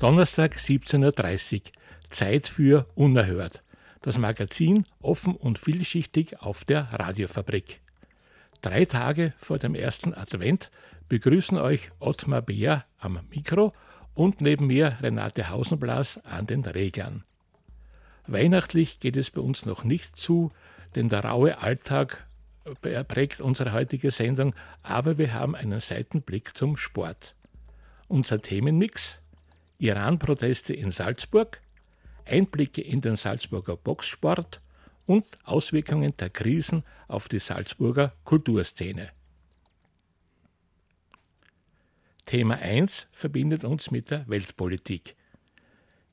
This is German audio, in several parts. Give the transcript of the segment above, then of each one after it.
Donnerstag 17.30 Uhr. Zeit für Unerhört. Das Magazin offen und vielschichtig auf der Radiofabrik. Drei Tage vor dem ersten Advent begrüßen euch Ottmar Beer am Mikro und neben mir Renate Hausenblas an den Reglern. Weihnachtlich geht es bei uns noch nicht zu, denn der raue Alltag prägt unsere heutige Sendung, aber wir haben einen Seitenblick zum Sport. Unser Themenmix: Iran-Proteste in Salzburg, Einblicke in den Salzburger Boxsport und Auswirkungen der Krisen auf die Salzburger Kulturszene. Thema 1 verbindet uns mit der Weltpolitik.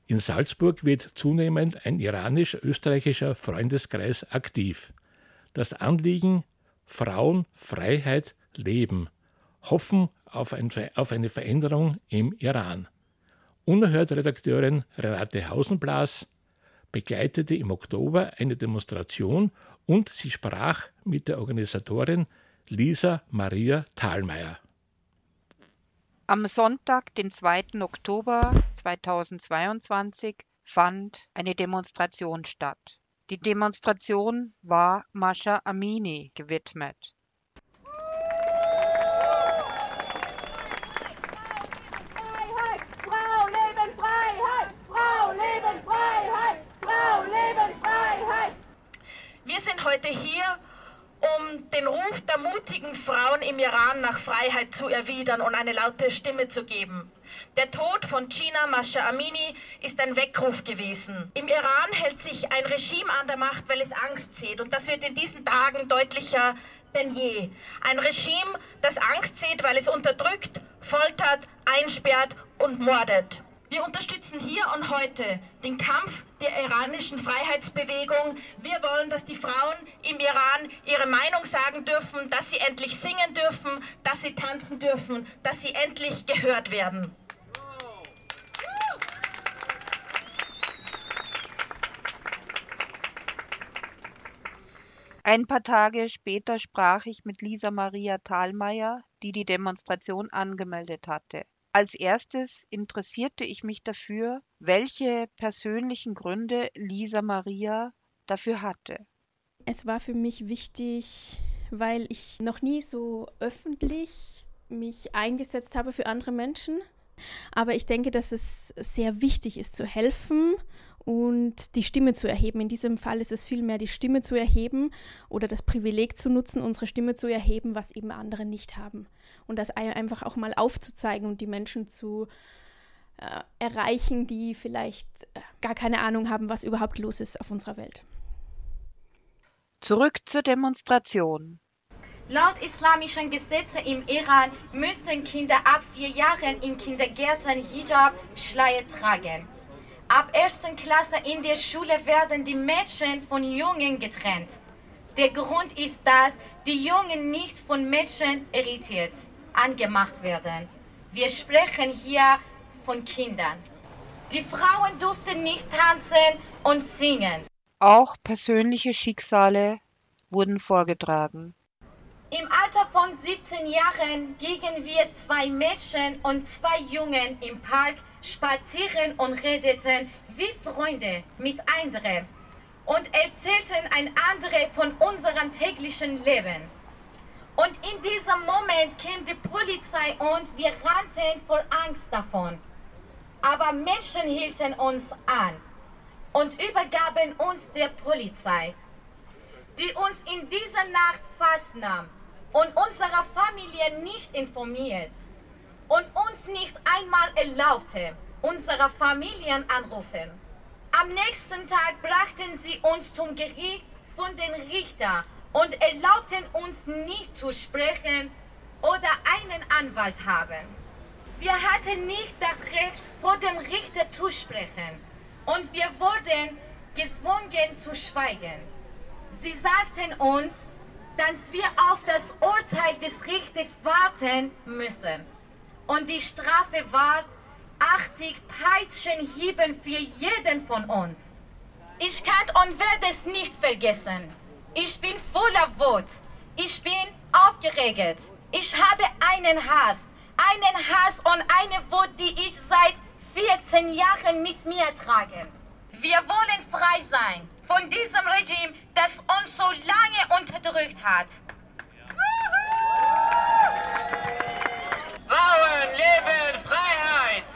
In Salzburg wird zunehmend ein iranisch-österreichischer Freundeskreis aktiv. Das Anliegen Frauen, Freiheit, Leben. Hoffen auf, ein, auf eine Veränderung im Iran. Unerhört Redakteurin Renate Hausenblas begleitete im Oktober eine Demonstration und sie sprach mit der Organisatorin Lisa Maria Thalmeier. Am Sonntag, den 2. Oktober 2022, fand eine Demonstration statt. Die Demonstration war Mascha Amini gewidmet. Wir sind heute hier, um den Ruf der mutigen Frauen im Iran nach Freiheit zu erwidern und eine laute Stimme zu geben. Der Tod von China Masha Amini ist ein Weckruf gewesen. Im Iran hält sich ein Regime an der Macht, weil es Angst sieht. Und das wird in diesen Tagen deutlicher denn je. Ein Regime, das Angst sieht, weil es unterdrückt, foltert, einsperrt und mordet. Wir unterstützen hier und heute den Kampf der iranischen Freiheitsbewegung. Wir wollen, dass die Frauen im Iran ihre Meinung sagen dürfen, dass sie endlich singen dürfen, dass sie tanzen dürfen, dass sie endlich gehört werden. Ein paar Tage später sprach ich mit Lisa Maria Thalmeier, die die Demonstration angemeldet hatte. Als erstes interessierte ich mich dafür, welche persönlichen Gründe Lisa Maria dafür hatte. Es war für mich wichtig, weil ich noch nie so öffentlich mich eingesetzt habe für andere Menschen. Aber ich denke, dass es sehr wichtig ist zu helfen und die Stimme zu erheben. In diesem Fall ist es vielmehr die Stimme zu erheben oder das Privileg zu nutzen, unsere Stimme zu erheben, was eben andere nicht haben und das einfach auch mal aufzuzeigen und die Menschen zu äh, erreichen, die vielleicht äh, gar keine Ahnung haben, was überhaupt los ist auf unserer Welt. Zurück zur Demonstration. Laut islamischen Gesetzen im Iran müssen Kinder ab vier Jahren in Kindergärten Hijab, Schleier tragen. Ab ersten Klasse in der Schule werden die Mädchen von Jungen getrennt. Der Grund ist, dass die Jungen nicht von Mädchen irritiert angemacht werden. Wir sprechen hier von Kindern. Die Frauen durften nicht tanzen und singen. Auch persönliche Schicksale wurden vorgetragen. Im Alter von 17 Jahren gingen wir zwei Mädchen und zwei Jungen im Park spazieren und redeten wie Freunde mit anderen und erzählten ein andere von unserem täglichen Leben. Und in diesem Moment kam die Polizei und wir rannten vor Angst davon. Aber Menschen hielten uns an und übergaben uns der Polizei, die uns in dieser Nacht festnahm und unsere Familie nicht informiert und uns nicht einmal erlaubte, unsere Familien anrufen. Am nächsten Tag brachten sie uns zum Gericht von den Richtern und erlaubten uns nicht zu sprechen oder einen Anwalt haben. Wir hatten nicht das Recht, vor dem Richter zu sprechen und wir wurden gezwungen zu schweigen. Sie sagten uns, dass wir auf das Urteil des Richters warten müssen. Und die Strafe war 80 Peitschenhieben für jeden von uns. Ich kann und werde es nicht vergessen. Ich bin voller Wut. Ich bin aufgeregt. Ich habe einen Hass. Einen Hass und eine Wut, die ich seit 14 Jahren mit mir trage. Wir wollen frei sein von diesem Regime, das uns so lange unterdrückt hat. Frauen leben Freiheit!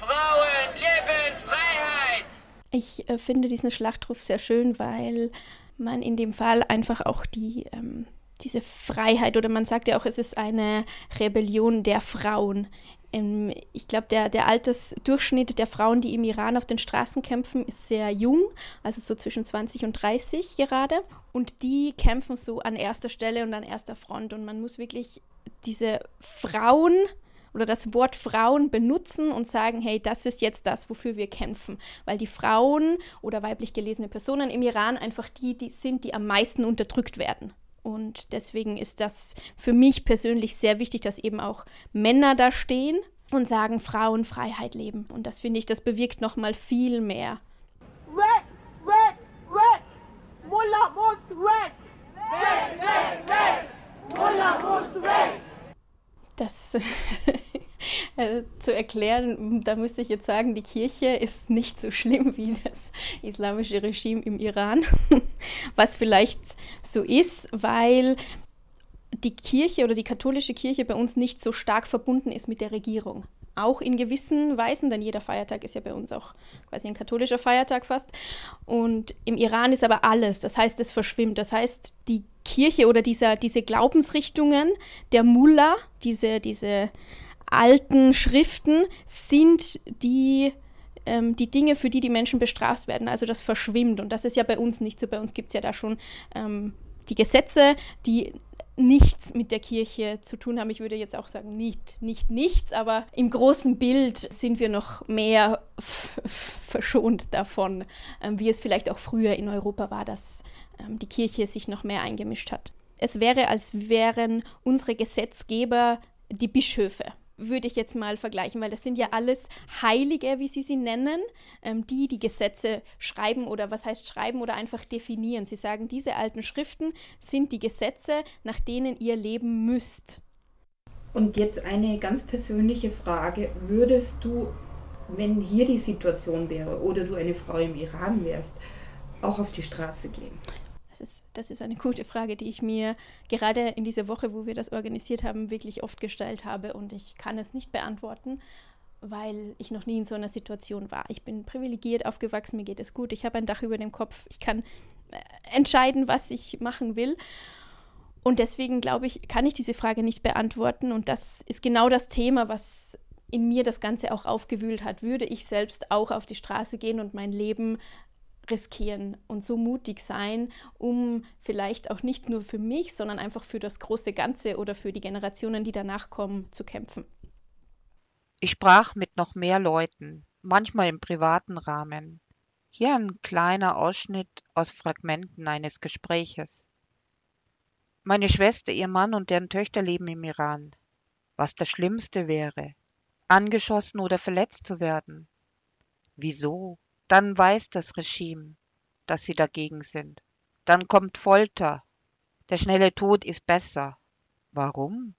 Frauen leben Freiheit! Ich äh, finde diesen Schlachtruf sehr schön, weil man in dem Fall einfach auch die, ähm, diese Freiheit oder man sagt ja auch, es ist eine Rebellion der Frauen. Ähm, ich glaube, der, der Altersdurchschnitt der Frauen, die im Iran auf den Straßen kämpfen, ist sehr jung, also so zwischen 20 und 30 gerade. Und die kämpfen so an erster Stelle und an erster Front. Und man muss wirklich diese Frauen oder das Wort Frauen benutzen und sagen, hey, das ist jetzt das, wofür wir kämpfen. Weil die Frauen oder weiblich gelesene Personen im Iran einfach die, die sind, die am meisten unterdrückt werden. Und deswegen ist das für mich persönlich sehr wichtig, dass eben auch Männer da stehen und sagen, Frauen Freiheit leben. Und das finde ich, das bewirkt noch mal viel mehr. Weg, weg, weg! Mullah muss weg! Weg, weg, weg! Mullah muss weg! Das äh, zu erklären, da müsste ich jetzt sagen, die Kirche ist nicht so schlimm wie das islamische Regime im Iran, was vielleicht so ist, weil die Kirche oder die katholische Kirche bei uns nicht so stark verbunden ist mit der Regierung. Auch in gewissen Weisen, denn jeder Feiertag ist ja bei uns auch quasi ein katholischer Feiertag fast. Und im Iran ist aber alles, das heißt, es verschwimmt. Das heißt, die Kirche oder dieser, diese Glaubensrichtungen der Mullah, diese, diese alten Schriften, sind die ähm, die Dinge, für die die Menschen bestraft werden. Also das verschwimmt. Und das ist ja bei uns nicht so. Bei uns gibt es ja da schon ähm, die Gesetze, die nichts mit der Kirche zu tun haben. Ich würde jetzt auch sagen, nicht, nicht nichts, aber im großen Bild sind wir noch mehr verschont davon, ähm, wie es vielleicht auch früher in Europa war, dass ähm, die Kirche sich noch mehr eingemischt hat. Es wäre, als wären unsere Gesetzgeber die Bischöfe würde ich jetzt mal vergleichen, weil das sind ja alles Heilige, wie sie sie nennen, ähm, die die Gesetze schreiben oder was heißt schreiben oder einfach definieren. Sie sagen, diese alten Schriften sind die Gesetze, nach denen ihr leben müsst. Und jetzt eine ganz persönliche Frage. Würdest du, wenn hier die Situation wäre oder du eine Frau im Iran wärst, auch auf die Straße gehen? Das ist, das ist eine gute Frage, die ich mir gerade in dieser Woche, wo wir das organisiert haben, wirklich oft gestellt habe und ich kann es nicht beantworten, weil ich noch nie in so einer Situation war. Ich bin privilegiert aufgewachsen, mir geht es gut, ich habe ein Dach über dem Kopf, ich kann äh, entscheiden, was ich machen will. Und deswegen glaube ich, kann ich diese Frage nicht beantworten. Und das ist genau das Thema, was in mir das Ganze auch aufgewühlt hat. Würde ich selbst auch auf die Straße gehen und mein Leben riskieren und so mutig sein, um vielleicht auch nicht nur für mich, sondern einfach für das große Ganze oder für die Generationen, die danach kommen, zu kämpfen. Ich sprach mit noch mehr Leuten, manchmal im privaten Rahmen. Hier ein kleiner Ausschnitt aus Fragmenten eines Gespräches. Meine Schwester, ihr Mann und deren Töchter leben im Iran. Was das Schlimmste wäre, angeschossen oder verletzt zu werden. Wieso? Dann weiß das Regime, dass sie dagegen sind. Dann kommt Folter. Der schnelle Tod ist besser. Warum?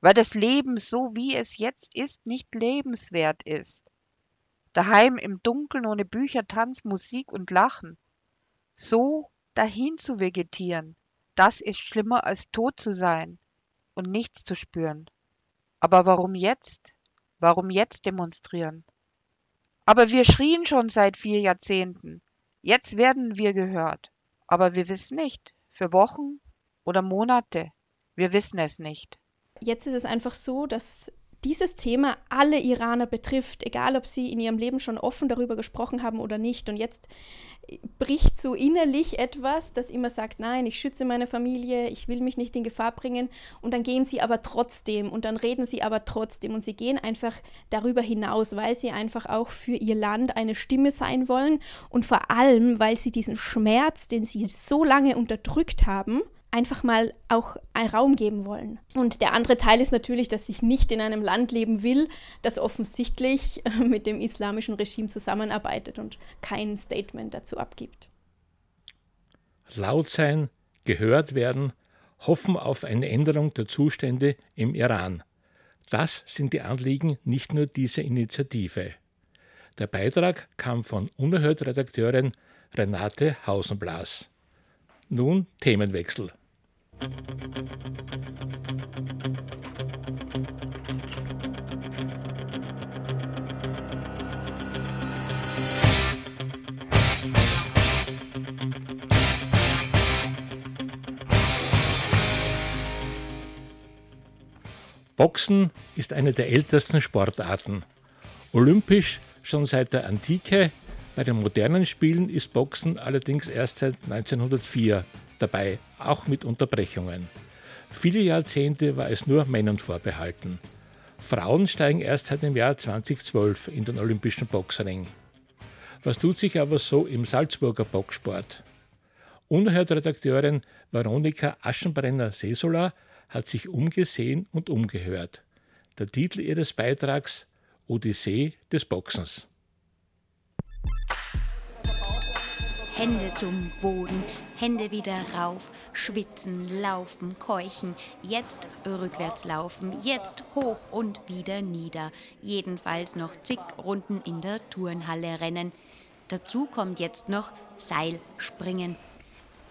Weil das Leben so wie es jetzt ist nicht lebenswert ist. Daheim im Dunkeln ohne Bücher, Tanz, Musik und Lachen. So dahin zu vegetieren, das ist schlimmer als tot zu sein und nichts zu spüren. Aber warum jetzt? Warum jetzt demonstrieren? Aber wir schrien schon seit vier Jahrzehnten. Jetzt werden wir gehört. Aber wir wissen nicht, für Wochen oder Monate. Wir wissen es nicht. Jetzt ist es einfach so, dass dieses Thema alle Iraner betrifft, egal ob sie in ihrem Leben schon offen darüber gesprochen haben oder nicht. Und jetzt bricht so innerlich etwas, das immer sagt, nein, ich schütze meine Familie, ich will mich nicht in Gefahr bringen. Und dann gehen sie aber trotzdem und dann reden sie aber trotzdem und sie gehen einfach darüber hinaus, weil sie einfach auch für ihr Land eine Stimme sein wollen und vor allem, weil sie diesen Schmerz, den sie so lange unterdrückt haben, einfach mal auch einen Raum geben wollen. Und der andere Teil ist natürlich, dass ich nicht in einem Land leben will, das offensichtlich mit dem islamischen Regime zusammenarbeitet und kein Statement dazu abgibt. Laut sein, gehört werden, hoffen auf eine Änderung der Zustände im Iran. Das sind die Anliegen nicht nur dieser Initiative. Der Beitrag kam von Unerhört-Redakteurin Renate Hausenblas. Nun Themenwechsel. Boxen ist eine der ältesten Sportarten. Olympisch schon seit der Antike, bei den modernen Spielen ist Boxen allerdings erst seit 1904 dabei, auch mit Unterbrechungen. Viele Jahrzehnte war es nur Männern vorbehalten. Frauen steigen erst seit dem Jahr 2012 in den olympischen Boxring. Was tut sich aber so im Salzburger Boxsport? Unerhört Redakteurin Veronika Aschenbrenner-Sesola hat sich umgesehen und umgehört. Der Titel ihres Beitrags Odyssee des Boxens. Hände zum Boden, Hände wieder rauf, schwitzen, laufen, keuchen, jetzt rückwärts laufen, jetzt hoch und wieder nieder, jedenfalls noch zig Runden in der Turnhalle rennen. Dazu kommt jetzt noch Seilspringen.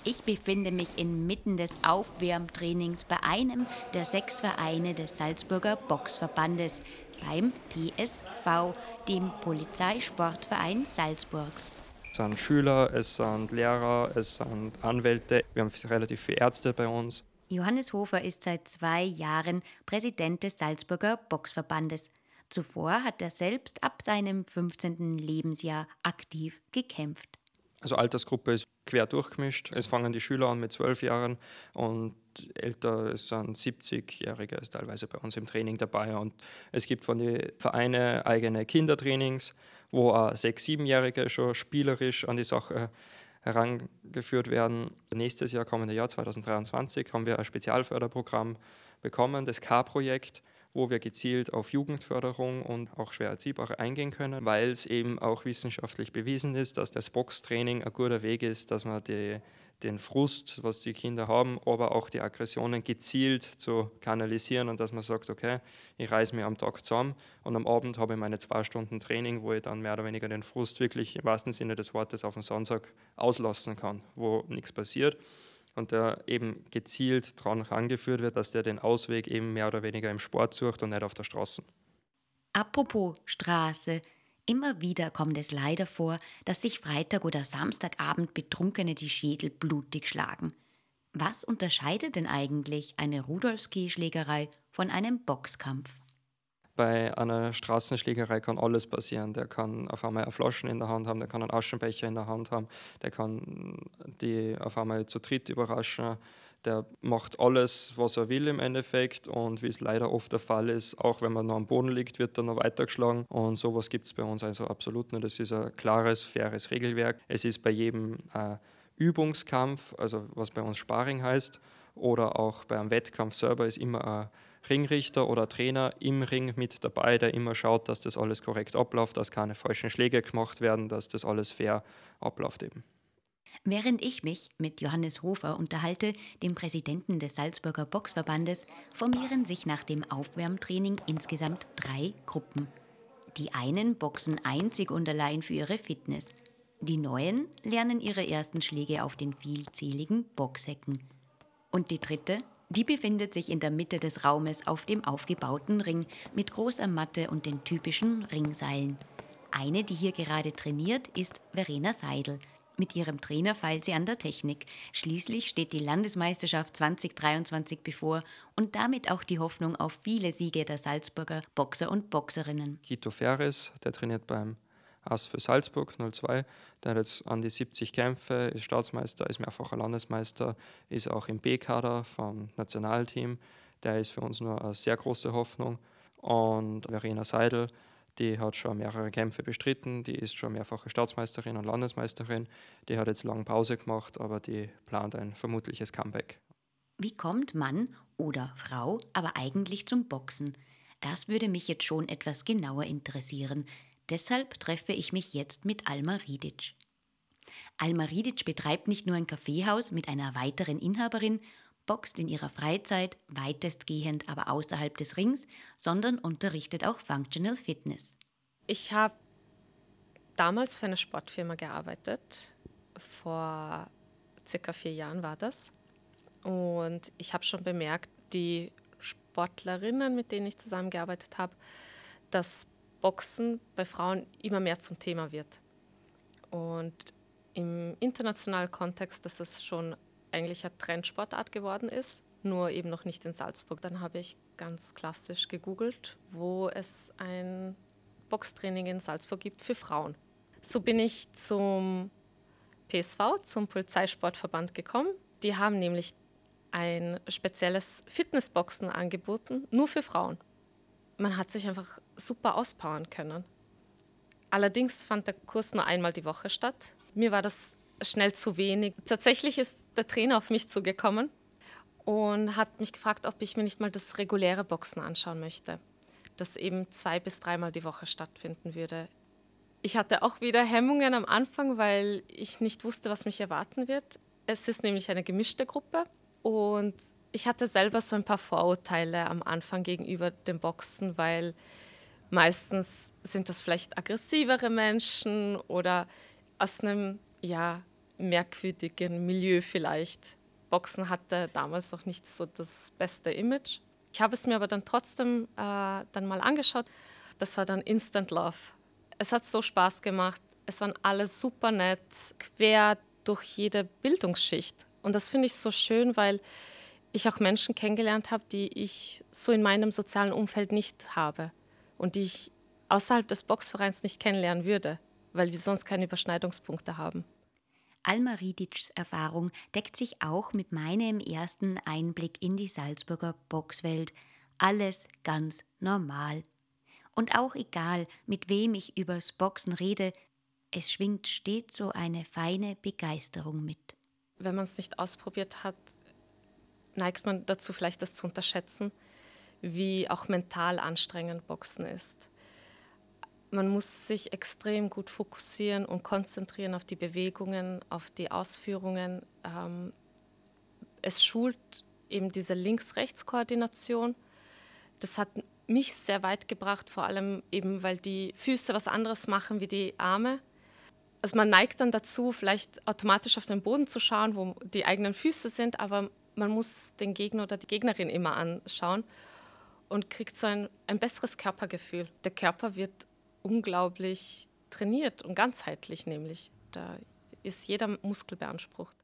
Ich befinde mich inmitten des Aufwärmtrainings bei einem der sechs Vereine des Salzburger Boxverbandes, beim PSV, dem Polizeisportverein Salzburgs. Es sind Schüler, es sind Lehrer, es sind Anwälte. Wir haben relativ viele Ärzte bei uns. Johannes Hofer ist seit zwei Jahren Präsident des Salzburger Boxverbandes. Zuvor hat er selbst ab seinem 15. Lebensjahr aktiv gekämpft. Also Altersgruppe ist quer durchgemischt. Es fangen die Schüler an mit zwölf Jahren und älter, sind 70-Jährige teilweise bei uns im Training dabei. Und es gibt von den Vereinen eigene Kindertrainings wo auch sechs-, siebenjährige schon spielerisch an die Sache herangeführt werden. Nächstes Jahr, kommende Jahr 2023, haben wir ein Spezialförderprogramm bekommen, das K-Projekt, wo wir gezielt auf Jugendförderung und auch schwer erziehbare eingehen können, weil es eben auch wissenschaftlich bewiesen ist, dass das Boxtraining ein guter Weg ist, dass man die den Frust, was die Kinder haben, aber auch die Aggressionen gezielt zu kanalisieren und dass man sagt, okay, ich reiße mir am Tag zusammen und am Abend habe ich meine zwei Stunden Training, wo ich dann mehr oder weniger den Frust wirklich im wahrsten Sinne des Wortes auf den Sonntag auslassen kann, wo nichts passiert und der eben gezielt daran herangeführt wird, dass der den Ausweg eben mehr oder weniger im Sport sucht und nicht auf der Straße. Apropos Straße, Immer wieder kommt es leider vor, dass sich Freitag oder Samstagabend Betrunkene die Schädel blutig schlagen. Was unterscheidet denn eigentlich eine Rudolfski-Schlägerei von einem Boxkampf? Bei einer Straßenschlägerei kann alles passieren. Der kann auf einmal eine Flaschen in der Hand haben, der kann einen Aschenbecher in der Hand haben, der kann die auf einmal zu dritt überraschen der macht alles, was er will im Endeffekt und wie es leider oft der Fall ist, auch wenn man noch am Boden liegt, wird er noch weitergeschlagen und sowas gibt es bei uns also absolut nicht. Das ist ein klares, faires Regelwerk. Es ist bei jedem äh, Übungskampf, also was bei uns Sparring heißt, oder auch beim Wettkampf selber ist immer ein Ringrichter oder Trainer im Ring mit dabei, der immer schaut, dass das alles korrekt abläuft, dass keine falschen Schläge gemacht werden, dass das alles fair abläuft eben. Während ich mich mit Johannes Hofer unterhalte, dem Präsidenten des Salzburger Boxverbandes, formieren sich nach dem Aufwärmtraining insgesamt drei Gruppen. Die einen boxen einzig und allein für ihre Fitness. Die neuen lernen ihre ersten Schläge auf den vielzähligen Boxhecken. Und die dritte, die befindet sich in der Mitte des Raumes auf dem aufgebauten Ring mit großer Matte und den typischen Ringseilen. Eine, die hier gerade trainiert, ist Verena Seidel – Mit ihrem Trainer feilt sie an der Technik. Schließlich steht die Landesmeisterschaft 2023 bevor und damit auch die Hoffnung auf viele Siege der Salzburger Boxer und Boxerinnen. Kito Ferres, der trainiert beim Ass für Salzburg 02. Der hat jetzt an die 70 Kämpfe, ist Staatsmeister, ist mehrfacher Landesmeister, ist auch im B-Kader vom Nationalteam. Der ist für uns nur eine sehr große Hoffnung. Und Verena Seidel, die hat schon mehrere Kämpfe bestritten, die ist schon mehrfache Staatsmeisterin und Landesmeisterin. Die hat jetzt lange Pause gemacht, aber die plant ein vermutliches Comeback. Wie kommt Mann oder Frau aber eigentlich zum Boxen? Das würde mich jetzt schon etwas genauer interessieren. Deshalb treffe ich mich jetzt mit Alma Ridic. Alma Ridic betreibt nicht nur ein Kaffeehaus mit einer weiteren Inhaberin, boxt in ihrer Freizeit, weitestgehend aber außerhalb des Rings, sondern unterrichtet auch Functional Fitness. Ich habe damals für eine Sportfirma gearbeitet. Vor circa vier Jahren war das. Und ich habe schon bemerkt, die Sportlerinnen, mit denen ich zusammengearbeitet habe, dass Boxen bei Frauen immer mehr zum Thema wird. Und im internationalen Kontext, dass es schon eigentlich eine Trendsportart geworden ist, nur eben noch nicht in Salzburg. Dann habe ich ganz klassisch gegoogelt, wo es ein Boxtraining in Salzburg gibt für Frauen. So bin ich zum PSV, zum Polizeisportverband gekommen. Die haben nämlich ein spezielles Fitnessboxen angeboten, nur für Frauen. Man hat sich einfach super auspowern können. Allerdings fand der Kurs nur einmal die Woche statt. Mir war das schnell zu wenig. Tatsächlich ist der Trainer auf mich zugekommen und hat mich gefragt, ob ich mir nicht mal das reguläre Boxen anschauen möchte, das eben zwei bis dreimal die Woche stattfinden würde. Ich hatte auch wieder Hemmungen am Anfang, weil ich nicht wusste, was mich erwarten wird. Es ist nämlich eine gemischte Gruppe und ich hatte selber so ein paar Vorurteile am Anfang gegenüber dem Boxen, weil meistens sind das vielleicht aggressivere Menschen oder aus einem ja, merkwürdigen Milieu vielleicht. Boxen hatte damals noch nicht so das beste Image. Ich habe es mir aber dann trotzdem äh, dann mal angeschaut. Das war dann Instant Love. Es hat so Spaß gemacht. Es waren alle super nett, quer durch jede Bildungsschicht. Und das finde ich so schön, weil ich auch Menschen kennengelernt habe, die ich so in meinem sozialen Umfeld nicht habe und die ich außerhalb des Boxvereins nicht kennenlernen würde, weil wir sonst keine Überschneidungspunkte haben. Alma Ridics Erfahrung deckt sich auch mit meinem ersten Einblick in die Salzburger Boxwelt. Alles ganz normal. Und auch egal, mit wem ich übers Boxen rede, es schwingt stets so eine feine Begeisterung mit. Wenn man es nicht ausprobiert hat, neigt man dazu vielleicht das zu unterschätzen, wie auch mental anstrengend Boxen ist man muss sich extrem gut fokussieren und konzentrieren auf die Bewegungen, auf die Ausführungen. Ähm, es schult eben diese Links-Rechts-Koordination. Das hat mich sehr weit gebracht, vor allem eben, weil die Füße was anderes machen wie die Arme. Also man neigt dann dazu, vielleicht automatisch auf den Boden zu schauen, wo die eigenen Füße sind, aber man muss den Gegner oder die Gegnerin immer anschauen und kriegt so ein, ein besseres Körpergefühl. Der Körper wird unglaublich trainiert und ganzheitlich nämlich. Da ist jeder Muskel beansprucht.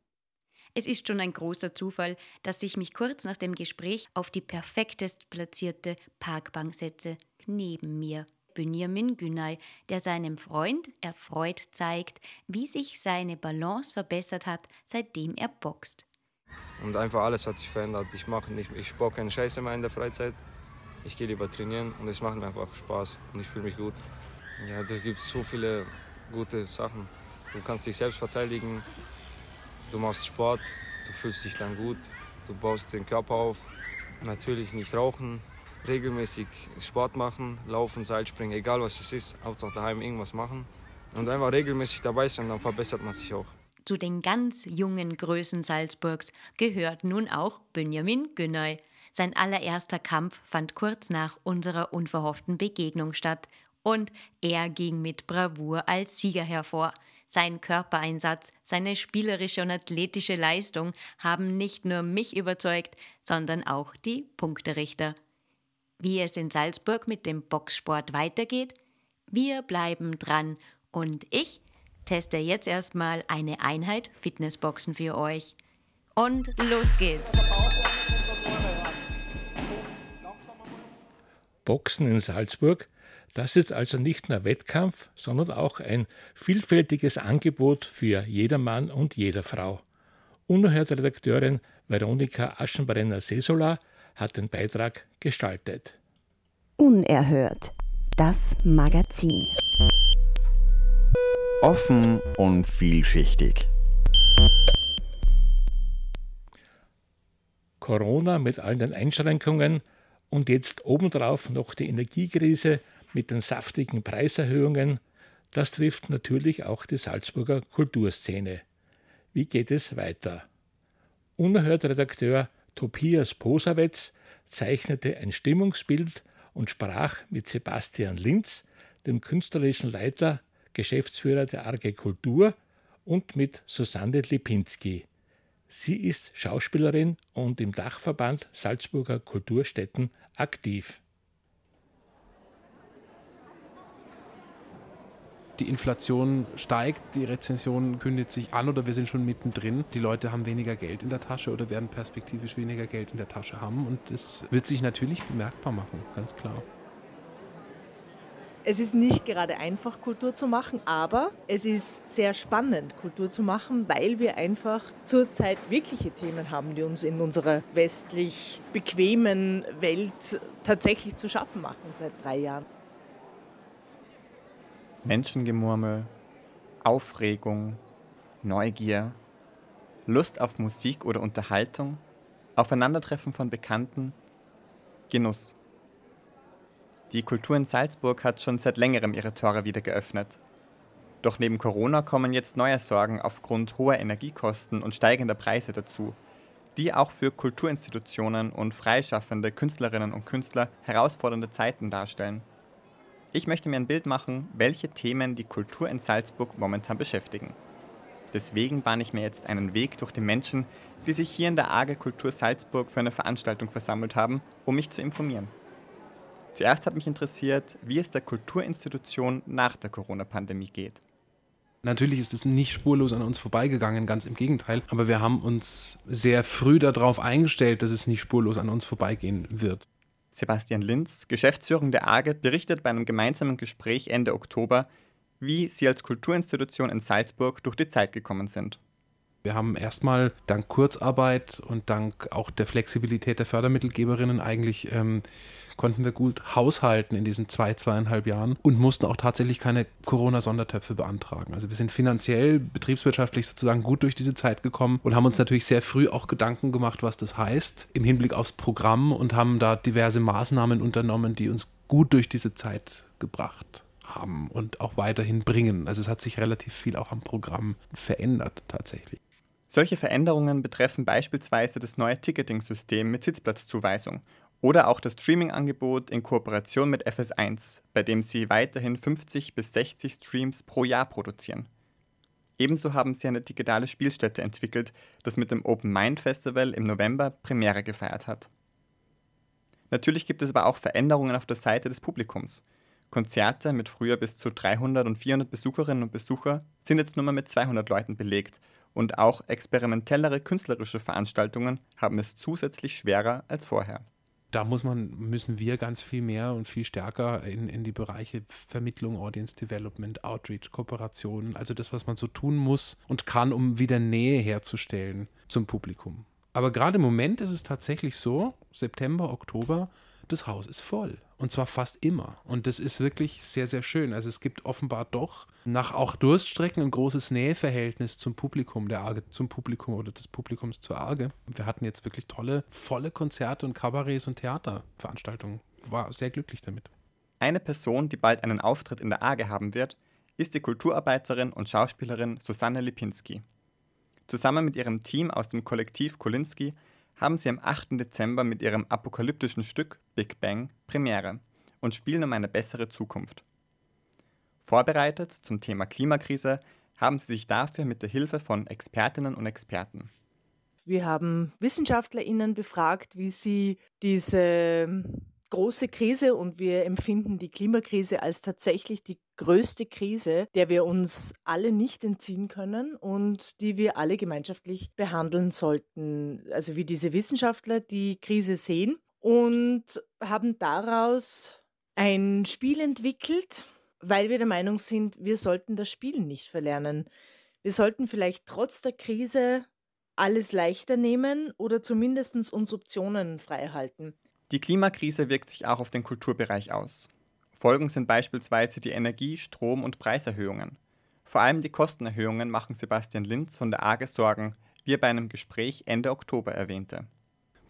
Es ist schon ein großer Zufall, dass ich mich kurz nach dem Gespräch auf die perfektest platzierte Parkbank setze, neben mir. Benjamin Günay, der seinem Freund erfreut zeigt, wie sich seine Balance verbessert hat, seitdem er boxt. Und einfach alles hat sich verändert. Ich mache nicht, ich baue keine Scheiße mehr in der Freizeit. Ich gehe lieber trainieren und es macht mir einfach Spaß und ich fühle mich gut. Ja, da gibt es so viele gute Sachen. Du kannst dich selbst verteidigen, du machst Sport, du fühlst dich dann gut, du baust den Körper auf. Natürlich nicht rauchen, regelmäßig Sport machen, laufen, Seilspringen, egal was es ist, Hauptsache daheim irgendwas machen. Und einfach regelmäßig dabei sein, dann verbessert man sich auch. Zu den ganz jungen Größen Salzburgs gehört nun auch Benjamin Günay. Sein allererster Kampf fand kurz nach unserer unverhofften Begegnung statt und er ging mit Bravour als Sieger hervor. Sein Körpereinsatz, seine spielerische und athletische Leistung haben nicht nur mich überzeugt, sondern auch die Punkterichter. Wie es in Salzburg mit dem Boxsport weitergeht? Wir bleiben dran und ich teste jetzt erstmal eine Einheit Fitnessboxen für euch. Und los geht's. Boxen in Salzburg, das ist also nicht nur Wettkampf, sondern auch ein vielfältiges Angebot für jedermann und jede Frau. Unerhört Redakteurin Veronika Aschenbrenner-Sesola hat den Beitrag gestaltet. Unerhört. Das Magazin. Offen und vielschichtig. Corona mit all den Einschränkungen und jetzt obendrauf noch die Energiekrise mit den saftigen Preiserhöhungen, das trifft natürlich auch die Salzburger Kulturszene. Wie geht es weiter? Unerhört Redakteur Tobias Posawetz zeichnete ein Stimmungsbild und sprach mit Sebastian Linz, dem künstlerischen Leiter, Geschäftsführer der Arge Kultur, und mit Susanne Lipinski. Sie ist Schauspielerin und im Dachverband Salzburger Kulturstätten aktiv. Die Inflation steigt, die Rezension kündigt sich an oder wir sind schon mittendrin. Die Leute haben weniger Geld in der Tasche oder werden perspektivisch weniger Geld in der Tasche haben und das wird sich natürlich bemerkbar machen, ganz klar. Es ist nicht gerade einfach, Kultur zu machen, aber es ist sehr spannend, Kultur zu machen, weil wir einfach zurzeit wirkliche Themen haben, die uns in unserer westlich bequemen Welt tatsächlich zu schaffen machen seit drei Jahren. Menschengemurmel, Aufregung, Neugier, Lust auf Musik oder Unterhaltung, Aufeinandertreffen von Bekannten, Genuss. Die Kultur in Salzburg hat schon seit längerem ihre Tore wieder geöffnet. Doch neben Corona kommen jetzt neue Sorgen aufgrund hoher Energiekosten und steigender Preise dazu, die auch für Kulturinstitutionen und freischaffende Künstlerinnen und Künstler herausfordernde Zeiten darstellen. Ich möchte mir ein Bild machen, welche Themen die Kultur in Salzburg momentan beschäftigen. Deswegen bahne ich mir jetzt einen Weg durch die Menschen, die sich hier in der AGE Kultur Salzburg für eine Veranstaltung versammelt haben, um mich zu informieren. Zuerst hat mich interessiert, wie es der Kulturinstitution nach der Corona-Pandemie geht. Natürlich ist es nicht spurlos an uns vorbeigegangen, ganz im Gegenteil. Aber wir haben uns sehr früh darauf eingestellt, dass es nicht spurlos an uns vorbeigehen wird. Sebastian Linz, Geschäftsführung der AGE, berichtet bei einem gemeinsamen Gespräch Ende Oktober, wie sie als Kulturinstitution in Salzburg durch die Zeit gekommen sind. Wir haben erstmal dank Kurzarbeit und dank auch der Flexibilität der Fördermittelgeberinnen eigentlich ähm, konnten wir gut haushalten in diesen zwei, zweieinhalb Jahren und mussten auch tatsächlich keine Corona-Sondertöpfe beantragen. Also wir sind finanziell, betriebswirtschaftlich sozusagen gut durch diese Zeit gekommen und haben uns natürlich sehr früh auch Gedanken gemacht, was das heißt im Hinblick aufs Programm und haben da diverse Maßnahmen unternommen, die uns gut durch diese Zeit gebracht haben und auch weiterhin bringen. Also es hat sich relativ viel auch am Programm verändert tatsächlich. Solche Veränderungen betreffen beispielsweise das neue Ticketing-System mit Sitzplatzzuweisung oder auch das Streaming-Angebot in Kooperation mit FS1, bei dem sie weiterhin 50 bis 60 Streams pro Jahr produzieren. Ebenso haben sie eine digitale Spielstätte entwickelt, das mit dem Open Mind Festival im November Premiere gefeiert hat. Natürlich gibt es aber auch Veränderungen auf der Seite des Publikums. Konzerte mit früher bis zu 300 und 400 Besucherinnen und Besucher sind jetzt nur mehr mit 200 Leuten belegt und auch experimentellere künstlerische Veranstaltungen haben es zusätzlich schwerer als vorher. Da muss man, müssen wir ganz viel mehr und viel stärker in, in die Bereiche Vermittlung, Audience Development, Outreach, Kooperation, also das, was man so tun muss und kann, um wieder Nähe herzustellen zum Publikum. Aber gerade im Moment ist es tatsächlich so, September, Oktober, das Haus ist voll. Und zwar fast immer. Und das ist wirklich sehr, sehr schön. Also es gibt offenbar doch nach auch Durststrecken ein großes Näheverhältnis zum Publikum, der Arge zum Publikum oder des Publikums zur Arge. Wir hatten jetzt wirklich tolle, volle Konzerte und Kabarets und Theaterveranstaltungen. War sehr glücklich damit. Eine Person, die bald einen Auftritt in der Arge haben wird, ist die Kulturarbeiterin und Schauspielerin Susanne Lipinski. Zusammen mit ihrem Team aus dem Kollektiv Kolinski haben sie am 8. Dezember mit ihrem apokalyptischen Stück Big Bang Premiere und spielen um eine bessere Zukunft. Vorbereitet zum Thema Klimakrise haben sie sich dafür mit der Hilfe von Expertinnen und Experten. Wir haben WissenschaftlerInnen befragt, wie sie diese große Krise und wir empfinden die Klimakrise als tatsächlich die größte Krise, der wir uns alle nicht entziehen können und die wir alle gemeinschaftlich behandeln sollten. Also wie diese Wissenschaftler die Krise sehen und haben daraus ein Spiel entwickelt, weil wir der Meinung sind, wir sollten das Spielen nicht verlernen. Wir sollten vielleicht trotz der Krise alles leichter nehmen oder zumindest uns Optionen frei halten. Die Klimakrise wirkt sich auch auf den Kulturbereich aus. Folgen sind beispielsweise die Energie-, Strom- und Preiserhöhungen. Vor allem die Kostenerhöhungen machen Sebastian Linz von der AGE Sorgen, wie er bei einem Gespräch Ende Oktober erwähnte.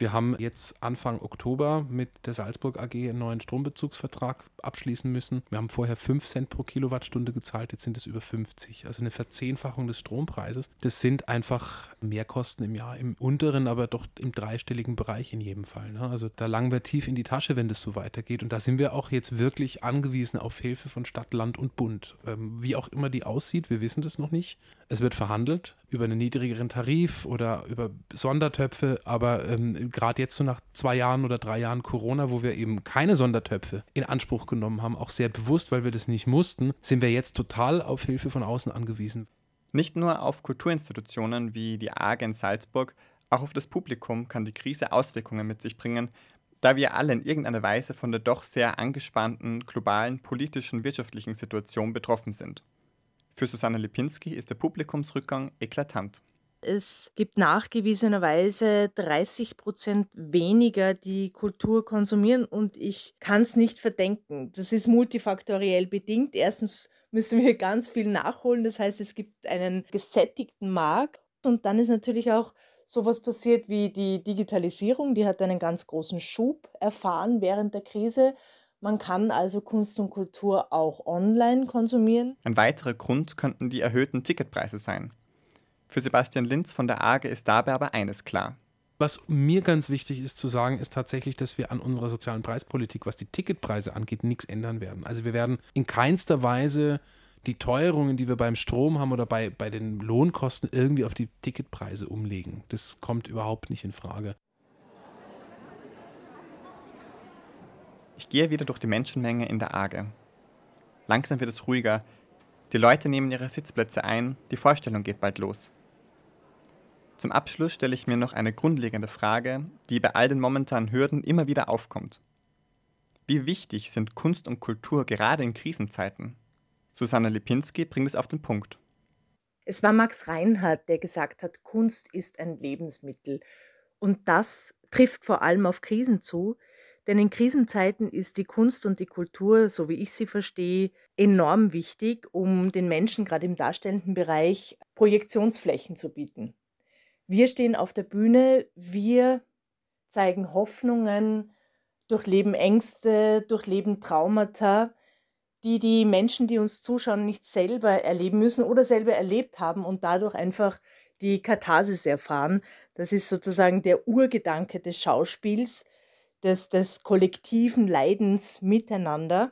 Wir haben jetzt Anfang Oktober mit der Salzburg AG einen neuen Strombezugsvertrag abschließen müssen. Wir haben vorher 5 Cent pro Kilowattstunde gezahlt, jetzt sind es über 50. Also eine Verzehnfachung des Strompreises. Das sind einfach Mehrkosten im Jahr, im unteren, aber doch im dreistelligen Bereich in jedem Fall. Ne? Also da langen wir tief in die Tasche, wenn das so weitergeht. Und da sind wir auch jetzt wirklich angewiesen auf Hilfe von Stadt, Land und Bund. Ähm, wie auch immer die aussieht, wir wissen das noch nicht. Es wird verhandelt über einen niedrigeren Tarif oder über Sondertöpfe, aber ähm, gerade jetzt so nach zwei Jahren oder drei Jahren Corona, wo wir eben keine Sondertöpfe in Anspruch genommen haben, auch sehr bewusst, weil wir das nicht mussten, sind wir jetzt total auf Hilfe von außen angewiesen. Nicht nur auf Kulturinstitutionen wie die AG in Salzburg, auch auf das Publikum kann die Krise Auswirkungen mit sich bringen, da wir alle in irgendeiner Weise von der doch sehr angespannten globalen politischen wirtschaftlichen Situation betroffen sind. Für Susanne Lipinski ist der Publikumsrückgang eklatant. Es gibt nachgewiesenerweise 30 Prozent weniger, die Kultur konsumieren und ich kann es nicht verdenken. Das ist multifaktoriell bedingt. Erstens müssen wir ganz viel nachholen, das heißt, es gibt einen gesättigten Markt und dann ist natürlich auch sowas passiert wie die Digitalisierung, die hat einen ganz großen Schub erfahren während der Krise. Man kann also Kunst und Kultur auch online konsumieren. Ein weiterer Grund könnten die erhöhten Ticketpreise sein. Für Sebastian Linz von der AGE ist dabei aber eines klar. Was mir ganz wichtig ist zu sagen, ist tatsächlich, dass wir an unserer sozialen Preispolitik, was die Ticketpreise angeht, nichts ändern werden. Also wir werden in keinster Weise die Teuerungen, die wir beim Strom haben oder bei, bei den Lohnkosten irgendwie auf die Ticketpreise umlegen. Das kommt überhaupt nicht in Frage. Ich gehe wieder durch die Menschenmenge in der Arge. Langsam wird es ruhiger. Die Leute nehmen ihre Sitzplätze ein, die Vorstellung geht bald los. Zum Abschluss stelle ich mir noch eine grundlegende Frage, die bei all den momentanen Hürden immer wieder aufkommt. Wie wichtig sind Kunst und Kultur gerade in Krisenzeiten? Susanne Lipinski bringt es auf den Punkt. Es war Max Reinhardt, der gesagt hat, Kunst ist ein Lebensmittel. Und das trifft vor allem auf Krisen zu, denn in Krisenzeiten ist die Kunst und die Kultur, so wie ich sie verstehe, enorm wichtig, um den Menschen gerade im darstellenden Bereich Projektionsflächen zu bieten. Wir stehen auf der Bühne, wir zeigen Hoffnungen, durchleben Ängste, durchleben Traumata, die die Menschen, die uns zuschauen, nicht selber erleben müssen oder selber erlebt haben und dadurch einfach die Katharsis erfahren. Das ist sozusagen der Urgedanke des Schauspiels, des, des kollektiven Leidens miteinander.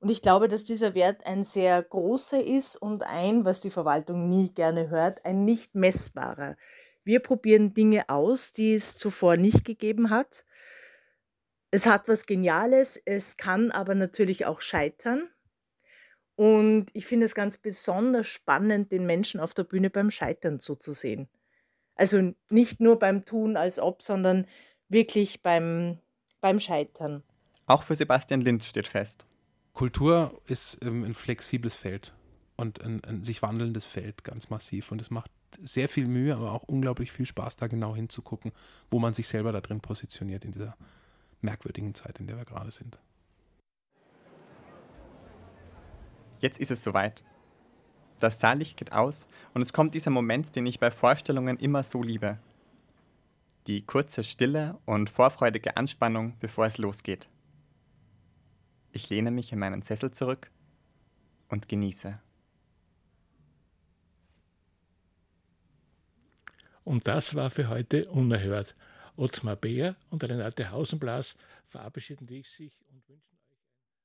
Und ich glaube, dass dieser Wert ein sehr großer ist und ein, was die Verwaltung nie gerne hört, ein nicht messbarer. Wir probieren Dinge aus, die es zuvor nicht gegeben hat. Es hat was Geniales, es kann aber natürlich auch scheitern. Und ich finde es ganz besonders spannend, den Menschen auf der Bühne beim Scheitern zuzusehen. Also nicht nur beim Tun als ob, sondern wirklich beim, beim Scheitern. Auch für Sebastian Linz steht fest. Kultur ist ähm, ein flexibles Feld und ein, ein, sich wandelndes Feld ganz massiv. Und es macht sehr viel Mühe, aber auch unglaublich viel Spaß, da genau hinzugucken, wo man sich selber da drin positioniert in dieser merkwürdigen Zeit, in der wir gerade sind. Jetzt ist es soweit. Das Saallicht geht aus und es kommt dieser Moment, den ich bei Vorstellungen immer so liebe die kurze Stille und vorfreudige Anspannung, bevor es losgeht. Ich lehne mich in meinen Sessel zurück und genieße. Und das war für heute unerhört. Ottmar Beer und Renate Hausenblas verabschieden sich und wünschen